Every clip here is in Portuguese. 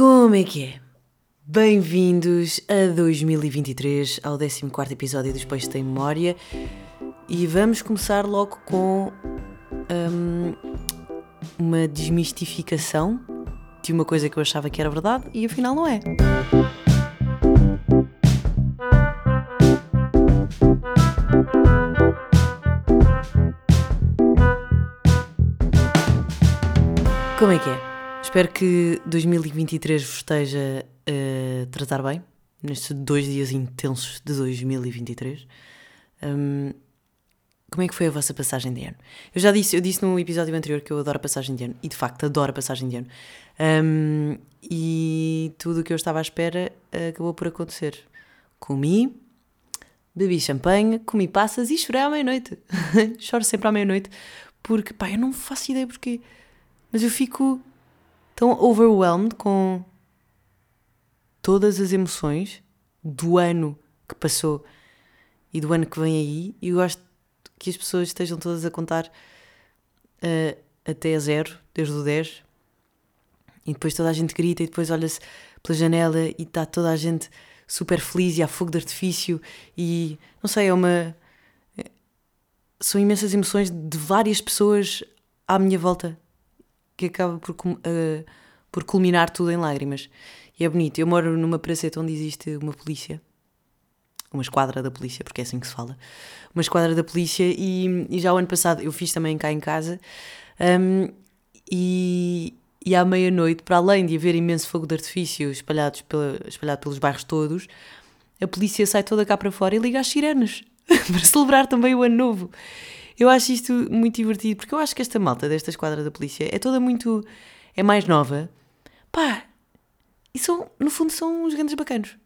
Como é que é? Bem-vindos a 2023, ao 14 episódio dos Peixes Tem Memória. E vamos começar logo com hum, uma desmistificação de uma coisa que eu achava que era verdade e afinal não é. Como é que é? Espero que 2023 vos esteja a tratar bem, nestes dois dias intensos de 2023. Um, como é que foi a vossa passagem de ano? Eu já disse, eu disse no episódio anterior que eu adoro a passagem de ano, e de facto adoro a passagem de ano. Um, e tudo o que eu estava à espera acabou por acontecer. Comi, bebi champanhe, comi passas e chorei à meia-noite. Choro sempre à meia-noite, porque, pá, eu não faço ideia porquê, mas eu fico tão overwhelmed com todas as emoções do ano que passou e do ano que vem aí, e eu gosto que as pessoas estejam todas a contar uh, até a zero, desde o 10, e depois toda a gente grita, e depois olha-se pela janela e está toda a gente super feliz e há fogo de artifício, e não sei, é uma. São imensas emoções de várias pessoas à minha volta que acaba por, uh, por culminar tudo em lágrimas. E é bonito. Eu moro numa praceta onde existe uma polícia, uma esquadra da polícia, porque é assim que se fala, uma esquadra da polícia, e, e já o ano passado eu fiz também cá em casa. Um, e, e à meia-noite, para além de haver imenso fogo de artifício espalhados pela, espalhado pelos bairros todos, a polícia sai toda cá para fora e liga as sirenes para celebrar também o ano novo. Eu acho isto muito divertido, porque eu acho que esta malta desta esquadra da polícia é toda muito. é mais nova. Pá, e são, no fundo, são uns grandes bacanos.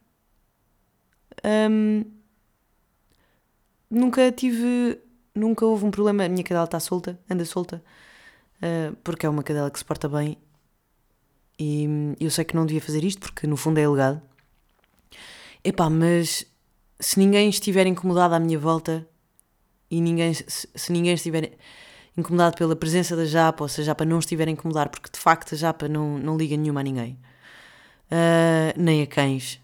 Um, nunca tive. Nunca houve um problema. A minha cadela está solta, anda solta, uh, porque é uma cadela que se porta bem. E eu sei que não devia fazer isto, porque no fundo é ilegal. Epá, mas se ninguém estiver incomodado à minha volta, e ninguém, se, se ninguém estiver incomodado pela presença da japa, ou se a japa não estiver a incomodar, porque de facto a japa não, não liga nenhuma a ninguém, uh, nem a cães,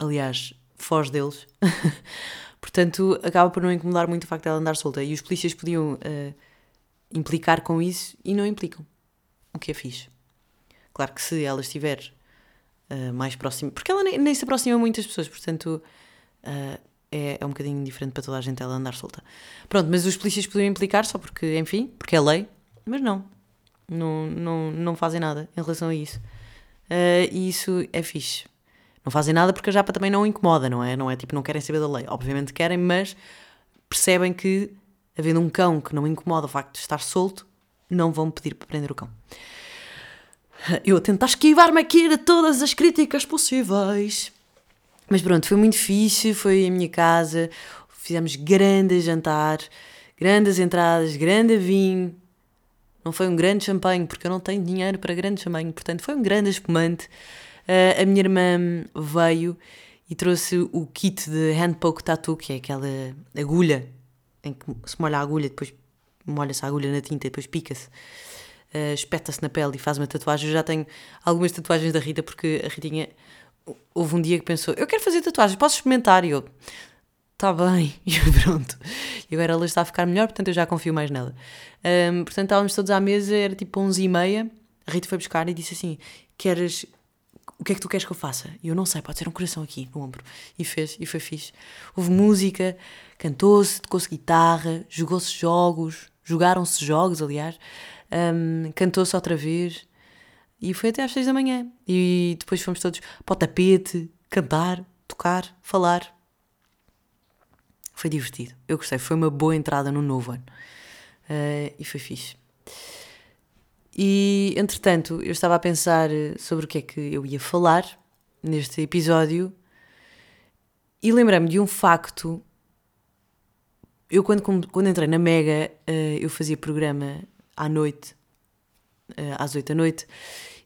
aliás, foge deles, portanto acaba por não incomodar muito o facto dela andar solta. E os polícias podiam uh, implicar com isso e não implicam, o que é fixe. Claro que se ela estiver uh, mais próxima, porque ela nem, nem, se aproxima muitas pessoas, portanto é, é um bocadinho diferente para toda a gente ela andar solta. Pronto, mas os polícias podiam implicar só porque, enfim, porque é lei, mas não. Não, não, não fazem nada em relação a isso. Uh, e isso é fixe. Não fazem nada porque a japa também não incomoda, não é? Não é tipo, não querem saber da lei. Obviamente querem, mas percebem que, havendo um cão que não incomoda o facto de estar solto, não vão pedir para prender o cão. Eu a tentar esquivar-me aqui de todas as críticas possíveis. Mas pronto, foi muito fixe, foi a minha casa, fizemos grande jantar, grandes entradas, grande vinho. Não foi um grande champanhe, porque eu não tenho dinheiro para grande champanhe, portanto foi um grande espumante. Uh, a minha irmã veio e trouxe o kit de hand poke tattoo, que é aquela agulha em que se molha a agulha, depois molha-se a agulha na tinta e depois pica-se. Uh, espeta-se na pele e faz uma tatuagem. Eu já tenho algumas tatuagens da Rita, porque a Ritinha houve um dia que pensou: Eu quero fazer tatuagens, posso experimentar? E eu, está bem, e pronto. E agora ela está a ficar melhor, portanto eu já confio mais nela. Um, portanto estávamos todos à mesa, era tipo 11 e meia. A Rita foi buscar e disse assim: Queres. O que é que tu queres que eu faça? E eu não sei, pode ser um coração aqui no ombro. E fez, e foi fixe. Houve música, cantou-se, tocou-se guitarra, jogou-se jogos, jogaram-se jogos, aliás, um, cantou-se outra vez. E foi até às seis da manhã. E depois fomos todos para o tapete, cantar, tocar, falar. Foi divertido. Eu gostei. Foi uma boa entrada no novo ano. Uh, e foi fixe. E, entretanto, eu estava a pensar sobre o que é que eu ia falar neste episódio e lembrei-me de um facto. Eu, quando, quando entrei na Mega, uh, eu fazia programa à noite, uh, às oito da noite,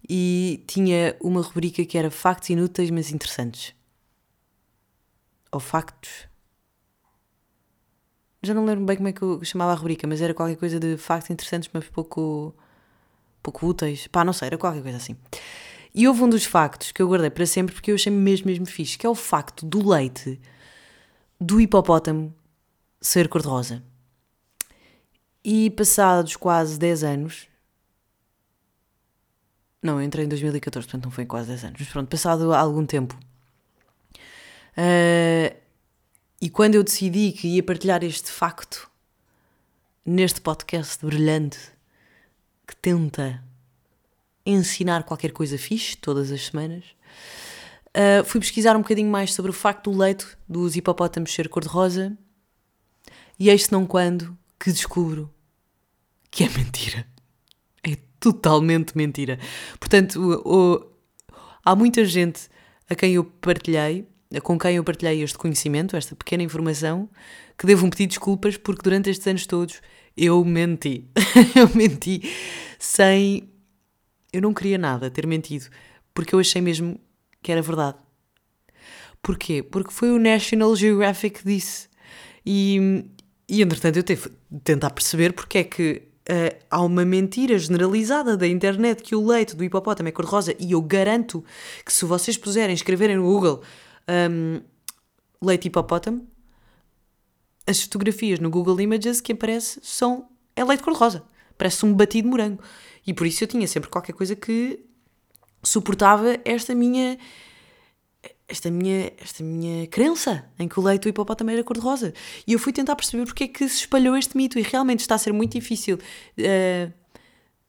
e tinha uma rubrica que era factos inúteis, mas interessantes. Ou factos. Já não lembro bem como é que eu chamava a rubrica, mas era qualquer coisa de factos interessantes, mas pouco, pouco úteis. Pá, não sei, era qualquer coisa assim. E houve um dos factos que eu guardei para sempre porque eu achei mesmo, mesmo fixe, que é o facto do leite do hipopótamo ser cor-de-rosa. E passados quase 10 anos, não, eu entrei em 2014, portanto não foi quase 10 anos, mas pronto, passado algum tempo, uh, e quando eu decidi que ia partilhar este facto neste podcast brilhante que tenta ensinar qualquer coisa fixe todas as semanas, uh, fui pesquisar um bocadinho mais sobre o facto do leito dos hipopótamos ser cor-de-rosa e eis não quando que descubro que é mentira. Totalmente mentira. Portanto, o, o, há muita gente a quem eu partilhei, com quem eu partilhei este conhecimento, esta pequena informação, que devo pedir desculpas porque durante estes anos todos eu menti. eu menti sem eu não queria nada ter mentido, porque eu achei mesmo que era verdade. Porquê? Porque foi o National Geographic que disse. E, e entretanto eu tive tentar perceber porque é que uh, há uma mentira generalizada da internet que o leite do hipopótamo é cor-de-rosa e eu garanto que se vocês puserem, escreverem no Google um, leite hipopótamo, as fotografias no Google Images que aparece são é leite cor-de-rosa. Parece um batido morango. E por isso eu tinha sempre qualquer coisa que suportava esta minha esta minha, esta minha crença em que o leite do hipopótamo era cor-de-rosa. E eu fui tentar perceber porque é que se espalhou este mito e realmente está a ser muito difícil uh,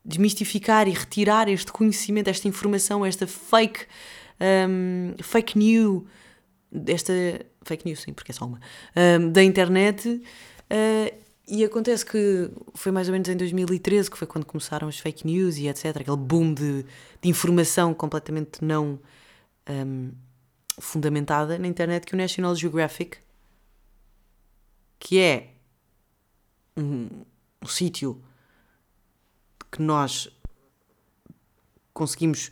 desmistificar e retirar este conhecimento, esta informação, esta fake, um, fake news, esta fake news, sim, porque é só uma, um, da internet. Uh, e acontece que foi mais ou menos em 2013 que foi quando começaram as fake news e etc. Aquele boom de, de informação completamente não um, fundamentada na internet que o National Geographic, que é um, um sítio que nós conseguimos.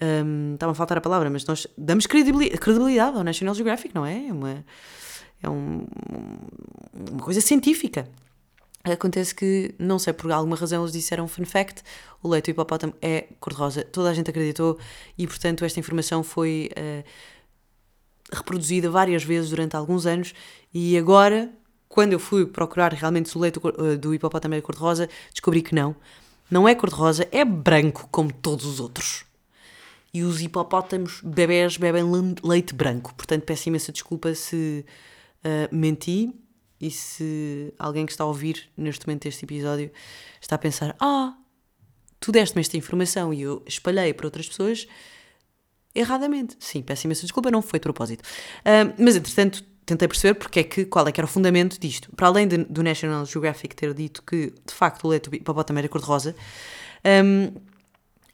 Um, Estava a faltar a palavra, mas nós damos credibilidade ao National Geographic, não é? É uma, é um, uma coisa científica. Acontece que, não sei por alguma razão, eles disseram fun fact: o leite do hipopótamo é cor-de-rosa. Toda a gente acreditou e, portanto, esta informação foi uh, reproduzida várias vezes durante alguns anos. E agora, quando eu fui procurar realmente o leite do hipopótamo é cor-de-rosa, descobri que não. Não é cor-de-rosa, é branco, como todos os outros. E os hipopótamos bebés bebem leite branco. Portanto, peço imensa desculpa se uh, menti e se alguém que está a ouvir neste momento este episódio está a pensar: Ah, tu deste-me esta informação e eu espalhei para outras pessoas erradamente. Sim, peço imensa desculpa, não foi de propósito. Uh, mas entretanto, tentei perceber porque é que, qual é que era o fundamento disto. Para além de, do National Geographic ter dito que, de facto, o leite do hipopótamo era cor-de-rosa, um,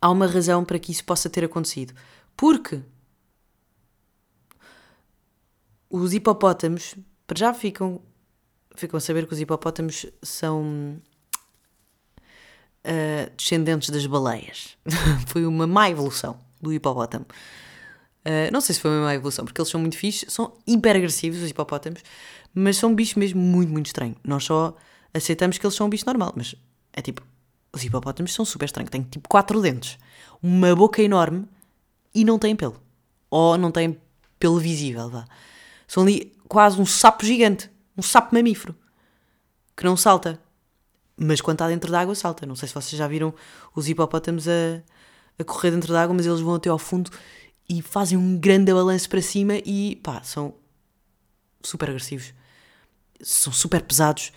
há uma razão para que isso possa ter acontecido. Porque os hipopótamos, para já ficam ficam a saber que os hipopótamos são uh, descendentes das baleias. foi uma má evolução do hipopótamo. Uh, não sei se foi uma má evolução, porque eles são muito fixos, são hiper agressivos, os hipopótamos, mas são um bicho mesmo muito, muito estranho. Nós só aceitamos que eles são um bicho normal, mas é tipo, os hipopótamos são super estranhos, têm tipo quatro dentes, uma boca enorme e não têm pelo. Ou não têm pelo visível, vá. São ali quase um sapo gigante um sapo mamífero que não salta, mas quando está dentro d'água salta. Não sei se vocês já viram os hipopótamos a, a correr dentro d'água, mas eles vão até ao fundo e fazem um grande balanço para cima e pá, são super agressivos, são super pesados,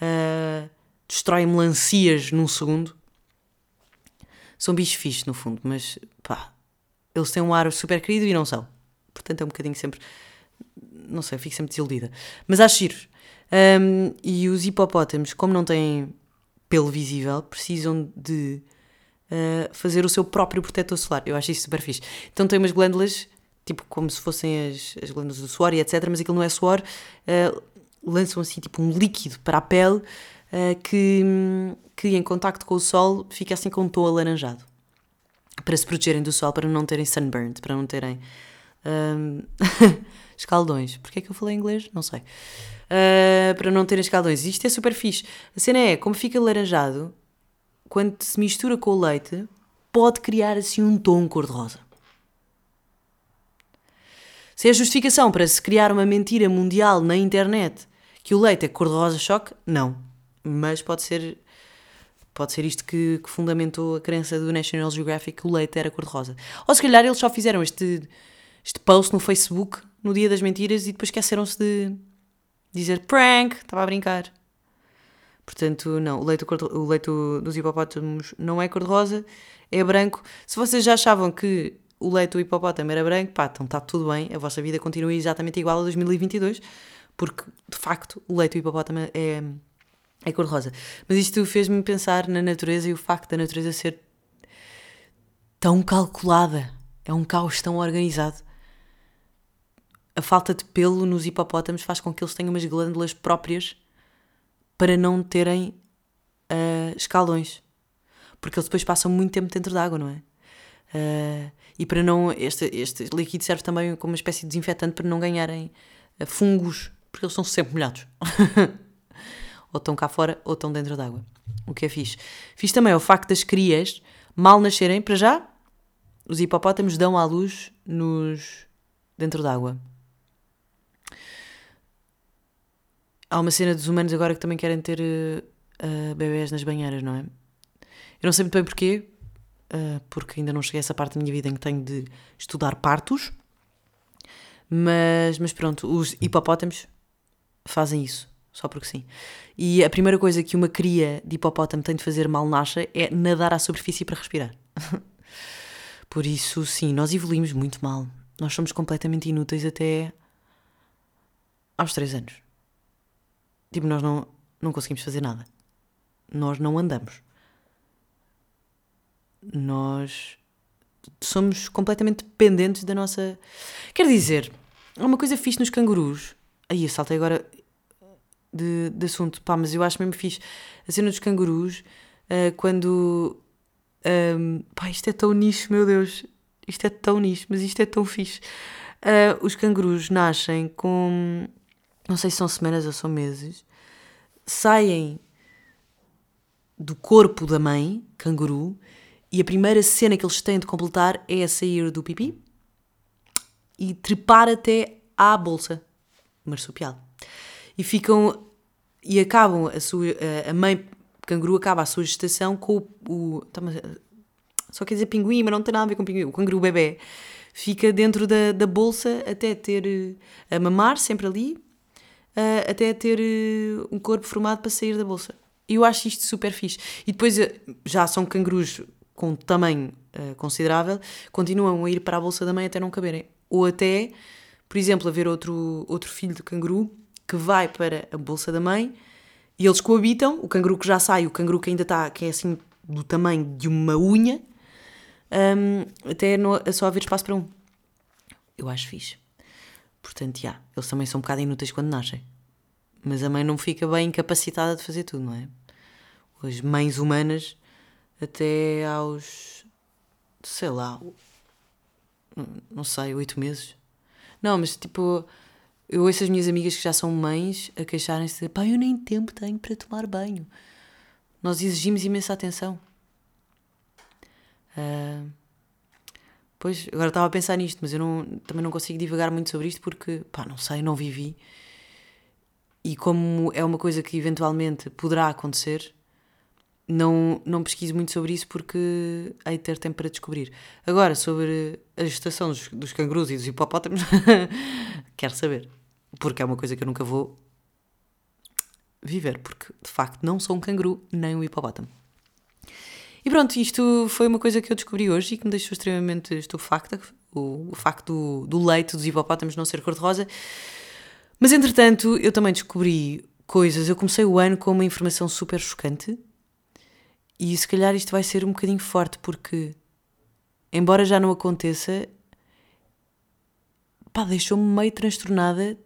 uh, destroem melancias num segundo. São bichos fixos no fundo, mas pá, eles têm um ar super querido e não são. Portanto é um bocadinho sempre não sei, fico sempre desiludida. Mas acho giros. Um, e os hipopótamos, como não têm pelo visível, precisam de fazer o seu próprio protetor solar. Eu acho isso super fixe. Então tem umas glândulas, tipo como se fossem as, as glândulas do suor e etc. Mas aquilo não é suor. Uh, lançam assim tipo um líquido para a pele uh, que, que em contacto com o sol fica assim com um tom alaranjado. Para se protegerem do sol, para não terem sunburned, para não terem. Um... escaldões. Porquê é que eu falei inglês? Não sei. Uh, para não terem escaldões. Isto é super fixe. A cena é, como fica laranjado, quando se mistura com o leite, pode criar assim um tom cor-de-rosa. Se é justificação para se criar uma mentira mundial na internet que o leite é cor-de-rosa choque, não. Mas pode ser pode ser isto que, que, fundamentou a crença do National Geographic que o leite era cor-de-rosa. Ou se calhar eles só fizeram este, este post no Facebook no dia das mentiras e depois esqueceram-se de dizer prank, estava a brincar. Portanto, não, o leite, o leite dos hipopótamos não é cor-de-rosa, é branco. Se vocês já achavam que o leite do hipopótamo era branco, pá, então está tudo bem, a vossa vida continua exatamente igual a 2022, porque de facto o leite do hipopótamo é, é cor-de-rosa. Mas isto fez-me pensar na natureza e o facto da natureza ser tão calculada, é um caos tão organizado. A falta de pelo nos hipopótamos faz com que eles tenham umas glândulas próprias para não terem uh, escaldões. Porque eles depois passam muito tempo dentro d'água, não é? Uh, e para não. Este, este líquido serve também como uma espécie de desinfetante para não ganharem uh, fungos, porque eles são sempre molhados. ou estão cá fora ou estão dentro d'água. O que é fixe. Fiz também o facto das crias mal nascerem, para já, os hipopótamos dão à luz nos dentro d'água. Há uma cena dos humanos agora que também querem ter uh, bebés nas banheiras, não é? Eu não sei muito bem porquê, uh, porque ainda não cheguei a essa parte da minha vida em que tenho de estudar partos, mas, mas pronto, os hipopótamos fazem isso, só porque sim. E a primeira coisa que uma cria de hipopótamo tem de fazer mal nasce é nadar à superfície para respirar. Por isso, sim, nós evoluímos muito mal. Nós somos completamente inúteis até aos 3 anos. Tipo, nós não, não conseguimos fazer nada. Nós não andamos. Nós somos completamente dependentes da nossa. Quer dizer, há uma coisa fixe nos cangurus. Aí eu saltei agora de, de assunto. Pá, mas eu acho mesmo fixe. A cena dos cangurus, uh, quando. Um, pá, isto é tão nicho, meu Deus. Isto é tão nicho, mas isto é tão fixe. Uh, os cangurus nascem com não sei se são semanas ou são meses, saem do corpo da mãe, canguru, e a primeira cena que eles têm de completar é a sair do pipi e trepar até à bolsa marsupial. E ficam e acabam a sua a mãe canguru acaba a sua gestação com o, o tá, só quer dizer pinguim, mas não tem nada a ver com pinguim. O canguru bebê fica dentro da, da bolsa até ter eh, a mamar sempre ali uh, até ter uh, um corpo formado para sair da bolsa. Eu acho isto super fixe. E depois uh, já são cangurus com tamanho considerável, continuam a ir para a bolsa da mãe até não caberem. Ou até, por exemplo, haver outro, outro filho de canguru que vai para a bolsa da mãe e eles coabitam, o canguru que já sai, o canguru que ainda está, que é assim do tamanho de uma unha, um, até no, só haver espaço para um. Eu acho fixe. Portanto, já, eles também são um bocado inúteis quando nascem. Mas a mãe não fica bem capacitada de fazer tudo, não é? As mães humanas, até aos. sei lá. não sei, oito meses. Não, mas tipo. Eu ouço as minhas amigas que já são mães a queixarem-se de pá, eu nem tempo tenho para tomar banho. Nós exigimos imensa atenção. Uh, Pois, agora estava a pensar nisto, mas eu não, também não consigo divagar muito sobre isto porque, pá, não sei, não vivi. E como é uma coisa que eventualmente poderá acontecer, não, não pesquiso muito sobre isso porque hei de ter tempo para descobrir. Agora, sobre a gestação dos, dos cangurus e dos hipopótamos, quero saber. Porque é uma coisa que eu nunca vou viver, porque de facto não sou um canguru nem um hipopótamo. E pronto, isto foi uma coisa que eu descobri hoje e que me deixou extremamente estupefacta, o, o facto do, do leite dos hipopótamos não ser cor-de-rosa. Mas entretanto, eu também descobri coisas. Eu comecei o ano com uma informação super chocante e se calhar isto vai ser um bocadinho forte porque, embora já não aconteça, pá, deixou-me meio transtornada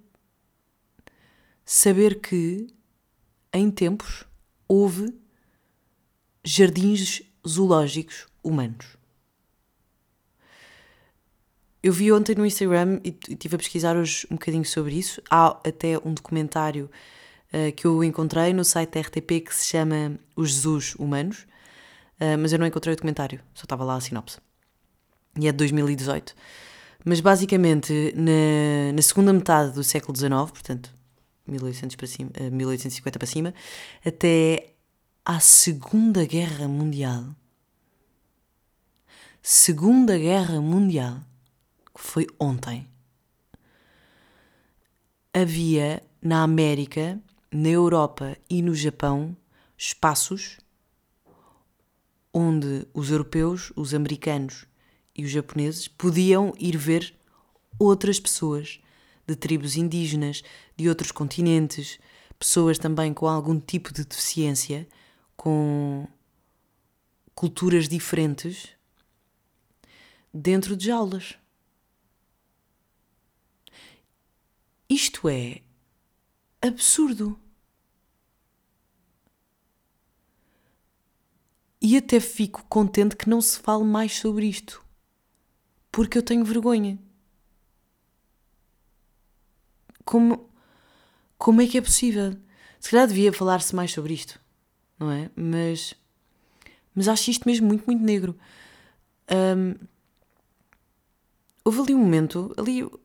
saber que em tempos houve jardins zoológicos humanos. Eu vi ontem no Instagram e estive a pesquisar hoje um bocadinho sobre isso. Há até um documentário uh, que eu encontrei no site da RTP que se chama Os Zoos Humanos. uh, mas eu não encontrei o documentário, só estava lá a sinopse. E é de 2018. Mas basicamente, na, na segunda metade do século XIX, portanto, 1800 para cima, 1850 para cima, até à Segunda Guerra Mundial. Segunda Guerra Mundial, que foi ontem, havia na América, na Europa e no Japão espaços onde os europeus, os americanos e os japoneses podiam ir ver outras pessoas de tribos indígenas, de outros continentes, pessoas também com algum tipo de deficiência, com culturas diferentes, dentro de jaulas. Isto é absurdo. E até fico contente que não se fale mais sobre isto, porque eu tenho vergonha. Como, como é que é possível? Se calhar devia falar-se mais sobre isto, não é? Mas, mas acho isto mesmo muito, muito negro. Um, houve ali um momento, ali uh,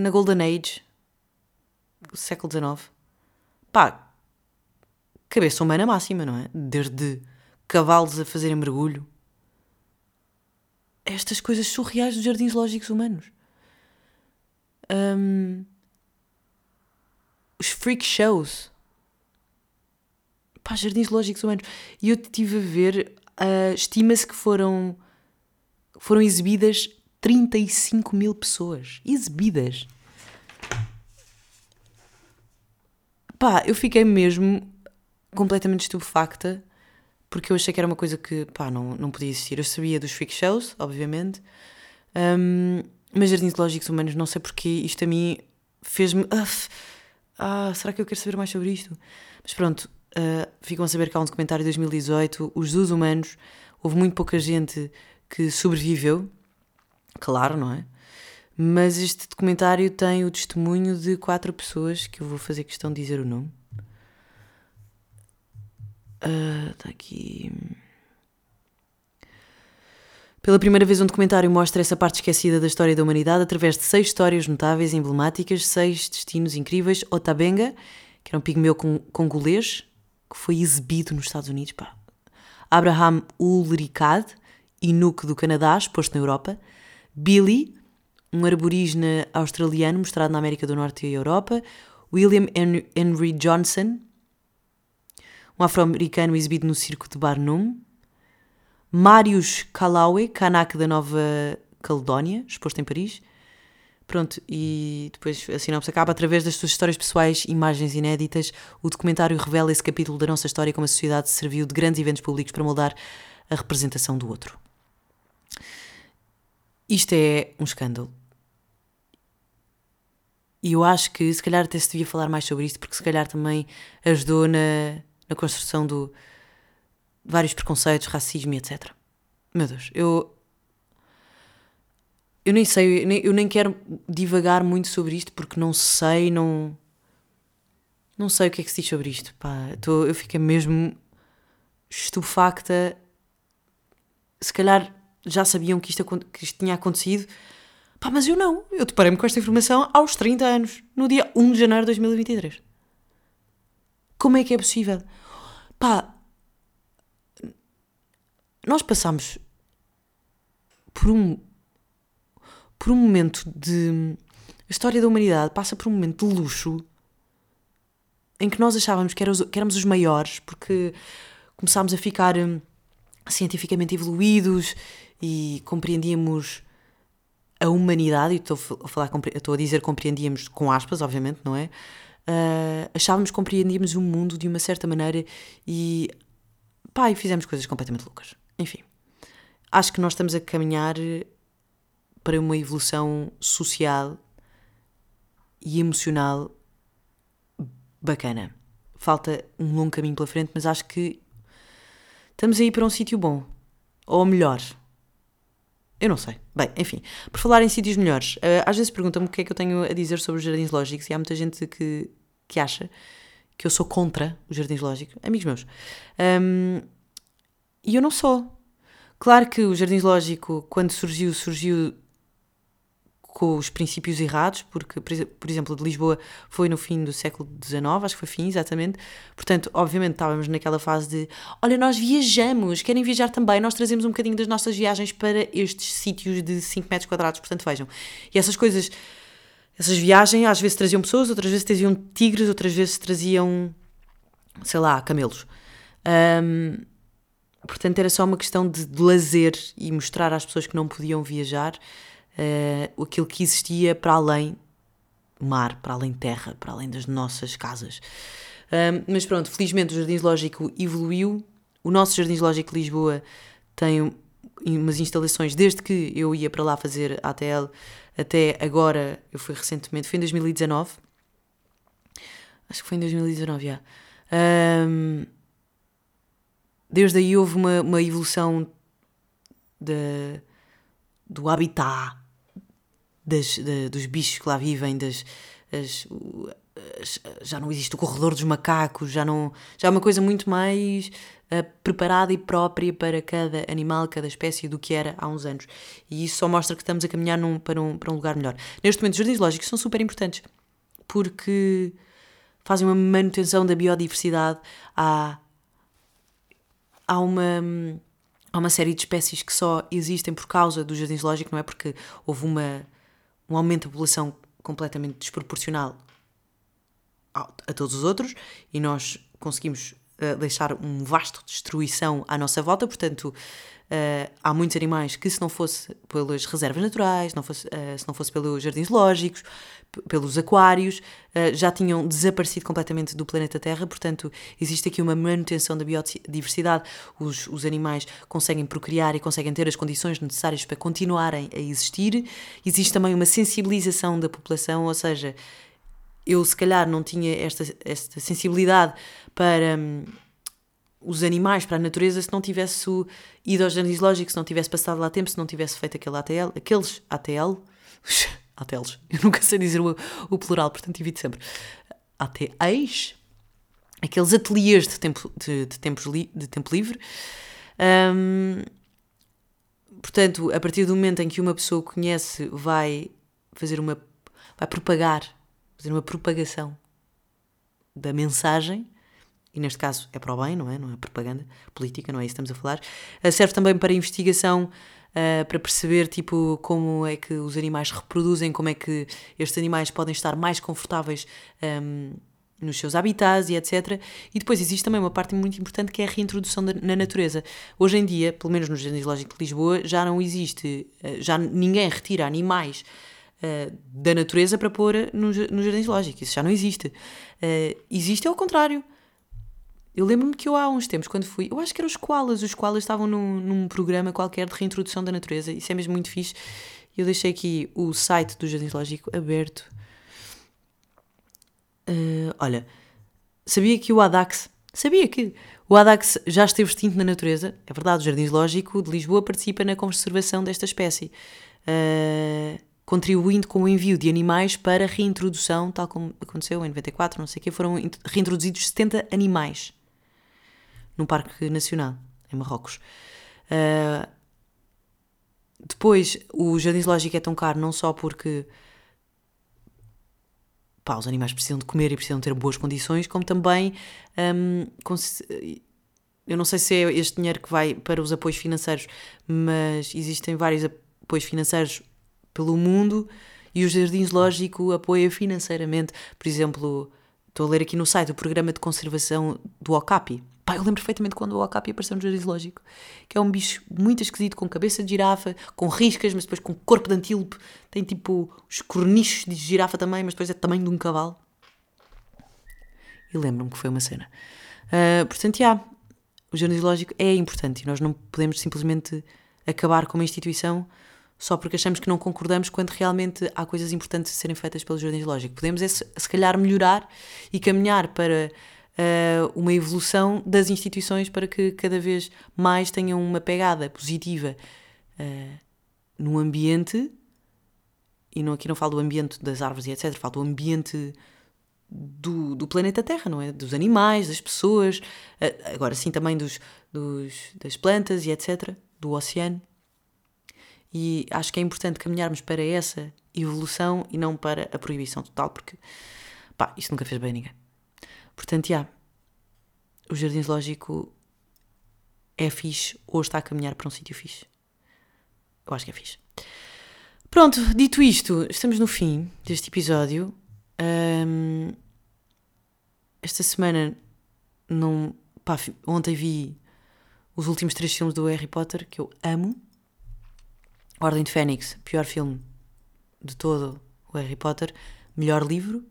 na Golden Age, século XIX, pá, cabeça humana máxima, não é? Desde cavalos a fazerem mergulho. Estas coisas surreais dos jardins lógicos humanos. Um, os freak shows. Pá, jardins lógicos humanos. E eu estive a ver, uh, estima-se que foram, foram exibidas 35 mil pessoas. Exibidas. Pá, eu fiquei mesmo completamente estupefacta porque eu achei que era uma coisa que, pá, não, não podia existir. Eu sabia dos freak shows, obviamente, um, mas jardins lógicos humanos, não sei porque isto a mim fez-me. Ah, será que eu quero saber mais sobre isto? Mas pronto, uh, ficam a saber que há um documentário de 2018, Os Zoos Humanos. Houve muito pouca gente que sobreviveu, claro, não é? Mas este documentário tem o testemunho de quatro pessoas que eu vou fazer questão de dizer o nome. Está uh, aqui. Pela primeira vez, um documentário mostra essa parte esquecida da história da humanidade através de seis histórias notáveis emblemáticas, seis destinos incríveis. Otabenga, que era um pigmeu congolês, que foi exibido nos Estados Unidos. Pá. Abraham Ulricad, Inuk do Canadá, exposto na Europa. Billy, um aborígene australiano mostrado na América do Norte e Europa. William Henry Johnson, um afro-americano exibido no circo de Barnum. Marius Calawe, Kanak da Nova Caledónia, exposto em Paris. Pronto, e depois a sinopse acaba através das suas histórias pessoais, imagens inéditas. O documentário revela esse capítulo da nossa história como a sociedade serviu de grandes eventos públicos para moldar a representação do outro. Isto é um escândalo. E eu acho que se calhar até se devia falar mais sobre isto, porque se calhar também ajudou na, na construção do vários preconceitos, racismo e etc. Meu Deus, eu eu nem sei, eu nem, eu nem quero divagar muito sobre isto porque não sei, não não sei o que é que se diz sobre isto. Pá, tô, eu fiquei mesmo estupefacta. Se calhar já sabiam que isto, que isto tinha acontecido, Pá, mas eu não. Eu deparei-me com esta informação aos 30 anos, no dia 1 de janeiro de 2023. Como é que é possível? Pá, nós passamos por um por um momento de a história da humanidade passa por um momento de luxo em que nós achávamos que, éramos, que éramos os maiores porque começámos a ficar hum, cientificamente evoluídos e compreendíamos a humanidade, e estou a, falar, estou a dizer compreendíamos com aspas, obviamente, não é? Uh, achávamos que compreendíamos o mundo de uma certa maneira e pá, e fizemos coisas completamente loucas. Enfim, acho que nós estamos a caminhar para uma evolução social e emocional bacana. Falta um longo caminho pela frente, mas acho que estamos a ir para um sítio bom. Ou melhor, eu não sei. Bem, enfim, por falar em sítios melhores, uh, às vezes perguntam-me o que é que eu tenho a dizer sobre os jardins lógicos e há muita gente que, que acha que eu sou contra os jardins lógicos, amigos meus. Um, e eu não sou. Claro que o Jardim Zoológico, quando surgiu, surgiu com os princípios errados, porque, por exemplo, de Lisboa foi no fim do século XIX, acho que foi fim, exatamente. Portanto, obviamente, estávamos naquela fase de: olha, nós viajamos, querem viajar também, nós trazemos um bocadinho das nossas viagens para estes sítios de 5 metros quadrados. Portanto, vejam. E essas coisas, essas viagens, às vezes traziam pessoas, outras vezes traziam tigres, outras vezes traziam, sei lá, camelos. Um, portanto, era só uma questão de, de lazer e mostrar às pessoas que não podiam viajar uh, aquilo que existia para além mar, para além terra, para além das nossas casas. Um, mas pronto, felizmente o Jardim Zoológico evoluiu. O nosso Jardim Zoológico de Lisboa tem umas instalações desde que eu ia para lá fazer ATL até agora. Eu fui recentemente, foi em 2019. Acho que foi em 2019, já. Um, desde aí houve uma, uma evolução de, do habitat das, de, dos bichos que lá vivem, das, as, já não existe o corredor dos macacos, já não já é uma coisa muito mais uh, preparada e própria para cada animal, cada espécie do que era há uns anos. E isso só mostra que estamos a caminhar num, para, um, para um lugar melhor. Neste momento, os jardins lógicos são super importantes porque fazem uma manutenção da biodiversidade. Há, há uma há uma série de espécies que só existem por causa do jardim zoológico, não é? Porque houve uma um aumento da população completamente desproporcional a, todos os outros e nós conseguimos uh, deixar um vasto destruição à nossa volta, portanto há muitos animais que se não fosse pelas reservas naturais, não fosse, uh, se não fosse pelos jardins lógicos, pelos aquários, uh, já tinham desaparecido completamente do planeta Terra, portanto, existe aqui uma manutenção da biodiversidade. Os, os animais conseguem procriar e conseguem ter as condições necessárias para continuarem a existir. Existe também uma sensibilização da população, ou seja, eu se calhar não tinha esta, esta sensibilidade para. Hum, os animais para a natureza se não tivesse ido aos jardins lógicos, se não tivesse passado lá tempo, se não tivesse feito aquele ATL, aqueles ATL, ATLs, eu nunca sei dizer o, o plural, portanto evito sempre. ATEs, aqueles ateliês de tempo, de, de, tempos li, de tempo livre. Um, portanto, a partir do momento em que uma pessoa conhece, vai fazer uma. vai propagar, fazer uma propagação da mensagem, e neste caso é para o bem, não é? Não é propaganda política, não é isso que estamos a falar. Serve também para investigação uh, para perceber tipo, como é que os animais reproduzem, como é que estes animais podem estar mais confortáveis um, nos seus habitats e etc. E depois existe também uma parte muito importante que é a reintrodução na natureza. Hoje em dia, pelo menos no Jardim Zoológico de Lisboa, já não existe, uh, já ninguém retira animais da natureza para pôr no, Jardim Zoológico. Isso já não existe. existe ao contrário eu lembro-me que eu há uns tempos, quando fui, eu acho que eram os koalas, os koalas estavam num, num programa qualquer de reintrodução da natureza, isso é mesmo muito fixe. Eu deixei aqui o site do Jardim Zoológico aberto. Uh, olha, sabia que o ADAX, sabia que o ADAX já esteve extinto na natureza, é verdade, o Jardim Zoológico de Lisboa participa na conservação desta espécie. Uh, contribuindo com o envio de animais para reintrodução, tal como aconteceu em 94, não sei o quê, foram reintroduzidos 70 animais num parque nacional, em Marrocos. Uh, depois, o jardim zoológico é tão caro não só porque pá, os animais precisam de comer e precisam ter boas condições, como também um, eu não sei se é este dinheiro que vai para os apoios financeiros, mas existem vários apoios financeiros pelo mundo e o Jardim Zoológico apoia financeiramente, por exemplo, estou a ler aqui no site o programa de conservação do OCAPI, Pá, eu lembro perfeitamente quando o okapi apareceu no jardim zoológico, que é um bicho muito esquisito, com cabeça de girafa, com riscas, mas depois com corpo de antílope, tem tipo os cornichos de girafa também, mas depois é tamanho de um cavalo. E lembro-me que foi uma cena. Uh, portanto, já, o jardim zoológico é importante e nós não podemos simplesmente acabar com uma instituição só porque achamos que não concordamos quando realmente há coisas importantes a serem feitas pelo jardim zoológico. Podemos, é, se calhar, melhorar e caminhar para uh, uma evolução das instituições para que cada vez mais tenham uma pegada positiva uh, no ambiente, e não, aqui não falo do ambiente das árvores e etc., falo do ambiente do, do planeta Terra, não é? Dos animais, das pessoas, uh, agora sim também dos, dos, das plantas e etc., do oceano. E acho que é importante caminharmos para essa evolução e não para a proibição total, porque pá, isso nunca fez bem a ninguém. Portanto, já, o jardim zoológico é fixe ou está a caminhar para um sítio fixe. Eu acho que é fixe. Pronto, dito isto, estamos no fim deste episódio. Um, esta semana não. Pá, ontem vi os últimos três filmes do Harry Potter que eu amo. Ordem de Fênix, pior filme de todo o Harry Potter, melhor livro.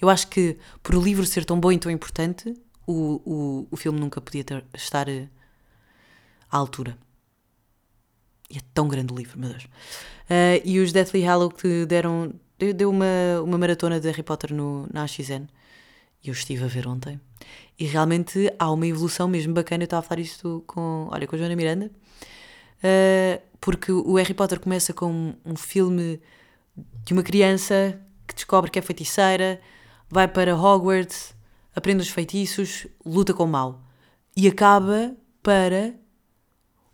Eu acho que por o livro ser tão bom e tão importante, o, o, o filme nunca podia ter, estar eh, à altura. E é tão grande o livro, meu Deus. Uh, e os Deathly Hallow que deram. Deu uma, uma maratona de Harry Potter no, na AXN. E eu estive a ver ontem. E realmente há uma evolução mesmo bacana. Eu estava a falar isto com, olha, com a Joana Miranda. Uh, porque o Harry Potter começa com um, um filme de uma criança que descobre que é feiticeira, vai para Hogwarts, aprende os feitiços, luta com o mal. E acaba para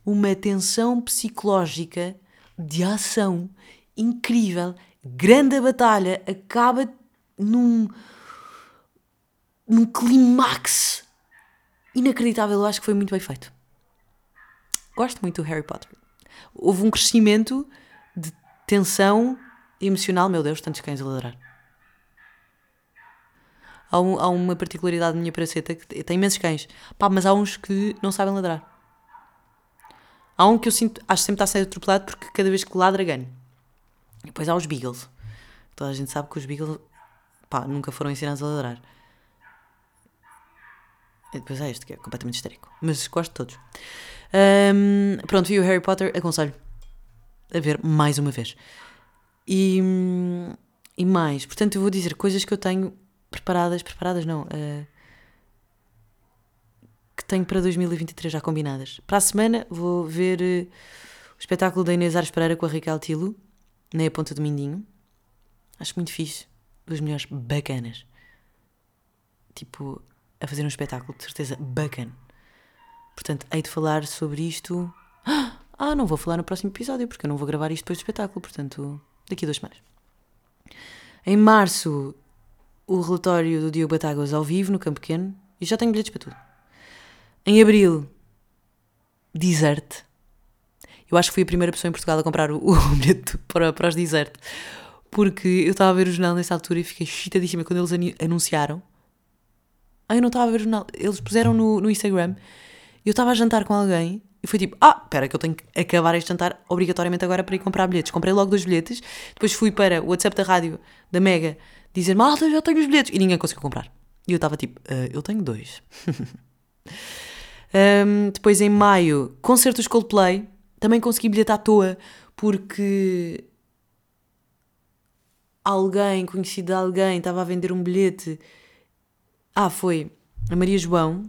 uma tensão psicológica de ação incrível, grande batalha, acaba num, num clímax inacreditável. Eu acho que foi muito bem feito. Gosto muito do Harry Potter. Houve um crescimento de tensão emocional. Meu Deus, tantos cães a ladrar. Há, um, há uma particularidade minha praceta que tem imensos cães. Pá, mas há uns que não sabem ladrar. Há um que eu sinto, acho que sempre está a ser atropelado porque cada vez que ladra ganho. E depois há os Beagles. Toda a gente sabe que os Beagles pá, nunca foram ensinados a ladrar. E depois há este que é completamente histérico. Mas gosto de todos. Um, pronto, vi o Harry Potter, aconselho a ver mais uma vez. E, e mais, portanto, eu vou dizer coisas que eu tenho preparadas, preparadas não, uh, que tenho para 2023 já combinadas. Para a semana vou ver uh, o espetáculo da Inês Ares Pereira com a Raquel Tilo, na Ponta do Mindinho. Acho muito fixe, dos melhores bacanas. Tipo, a fazer um espetáculo, de certeza, bacana. Portanto, hei de falar sobre isto. Ah, não vou falar no próximo episódio, porque eu não vou gravar isto depois do espetáculo, portanto, daqui a duas semanas. Em março, o relatório do Diogo Batáguas ao vivo, no Campo Pequeno, e já tenho bilhetes para tudo. Em abril, Desert. Eu acho que fui a primeira pessoa em Portugal a comprar o, o bilhete para, para os Desert, porque eu estava a ver o jornal nessa altura e fiquei chitadíssima quando eles anunciaram. Ah, eu não estava a ver o jornal. Eles puseram no, no Instagram. Eu estava a jantar com alguém e foi tipo, ah, espera que eu tenho que acabar este jantar obrigatoriamente agora para ir comprar bilhetes. Comprei logo dois bilhetes, depois fui para o WhatsApp da rádio, da Mega, dizer, malta, já tenho os bilhetes. E ninguém conseguiu comprar. E eu estava tipo, uh, eu tenho dois. um, depois em maio, concertos Coldplay. Também consegui bilhete à toa, porque alguém, conhecido de alguém, estava a vender um bilhete. Ah, foi a Maria João,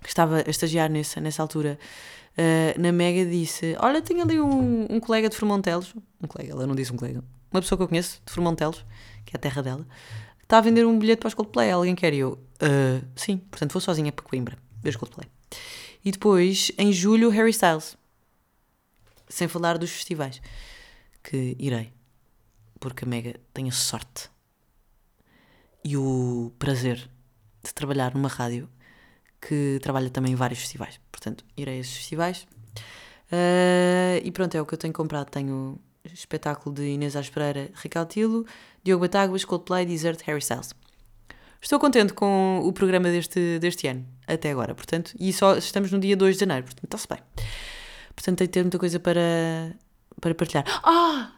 que estava a estagiar nessa, nessa altura, uh, na Mega, disse: Olha, tenho ali um, um colega de Formontelos. Um colega, ela não disse um colega. Uma pessoa que eu conheço, de Formontelos, que é a terra dela, está a vender um bilhete para os Coldplay. Alguém quer? E eu: uh, Sim, portanto vou sozinha para Coimbra, ver os Coldplay. E depois, em julho, Harry Styles. Sem falar dos festivais que irei. Porque a Mega tem a sorte e o prazer de trabalhar numa rádio que trabalha também em vários festivais. Portanto, irei a esses festivais. Uh, e pronto, é o que eu tenho comprado. Tenho espetáculo de Inês Pereira, Raquel Tilo, Diogo Batáguas, Coldplay, Desert, Harry Styles. Estou contente com o programa deste, deste ano, até agora, portanto, e só estamos no dia 2 de janeiro, portanto, está-se bem. Portanto, tenho ter muita coisa para, para partilhar. Ah!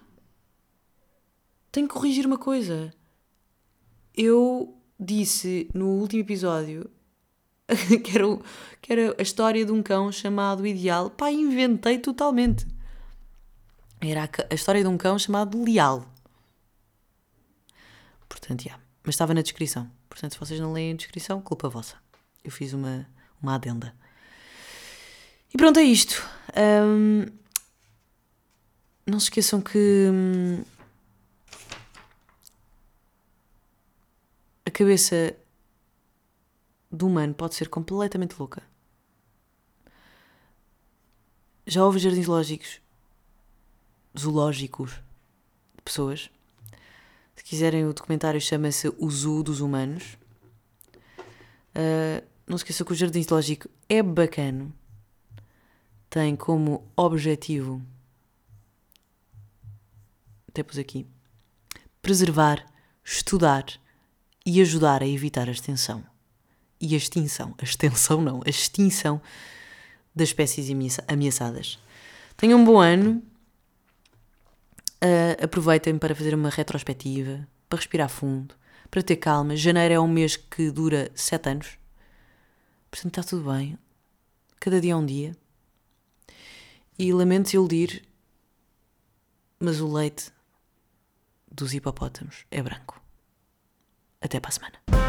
Tenho que corrigir uma coisa. Eu disse no último episódio que, era, que era a história de um cão chamado Ideal. Pá, inventei totalmente. Era a, a história de um cão chamado Leal. Portanto, já. Yeah. Mas estava na descrição. Portanto, se vocês não leem a descrição, culpa vossa. Eu fiz uma, uma adenda. E pronto, é isto. Um, não se esqueçam que hum, a cabeça do humano pode ser completamente louca. já houve jardins zoológicos, zoológicos de pessoas. Se quiserem, o documentário chama-se O Zoo dos Humanos. Uh, não se esqueça que o jardim zoológico é bacana. Tem como objetivo, até pus aqui, preservar, estudar e ajudar a evitar a extensão. E a extinção. A extensão não, a extinção das espécies ameaçadas. Tenham um bom ano. Uh, aproveitem para fazer uma retrospectiva, para respirar fundo, para ter calma. Janeiro é um mês que dura sete anos. Portanto, está tudo bem. Cada dia é um dia. E lamento iludir, mas o leite dos hipopótamos é branco. Até para a semana.